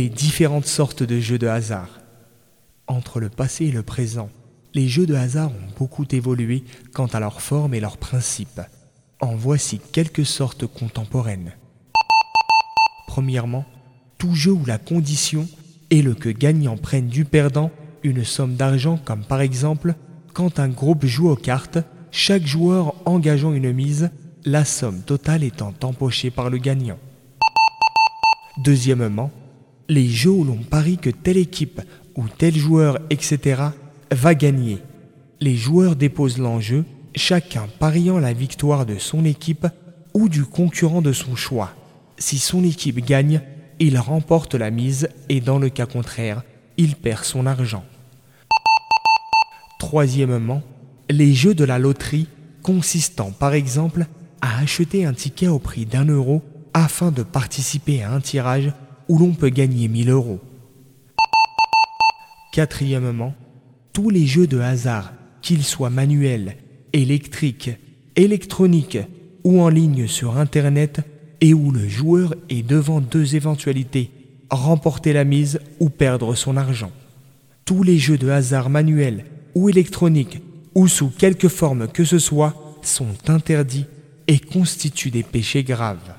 les différentes sortes de jeux de hasard. Entre le passé et le présent, les jeux de hasard ont beaucoup évolué quant à leur forme et leurs principes. En voici quelques sortes contemporaines. Premièrement, tout jeu où la condition est le que gagnant prenne du perdant une somme d'argent comme par exemple quand un groupe joue aux cartes, chaque joueur engageant une mise, la somme totale étant empochée par le gagnant. Deuxièmement, les jeux où l'on parie que telle équipe ou tel joueur, etc., va gagner. Les joueurs déposent l'enjeu, chacun pariant la victoire de son équipe ou du concurrent de son choix. Si son équipe gagne, il remporte la mise et dans le cas contraire, il perd son argent. Troisièmement, les jeux de la loterie consistant par exemple à acheter un ticket au prix d'un euro afin de participer à un tirage où l'on peut gagner 1000 euros. Quatrièmement, tous les jeux de hasard, qu'ils soient manuels, électriques, électroniques ou en ligne sur Internet, et où le joueur est devant deux éventualités, remporter la mise ou perdre son argent. Tous les jeux de hasard manuels ou électroniques, ou sous quelque forme que ce soit, sont interdits et constituent des péchés graves.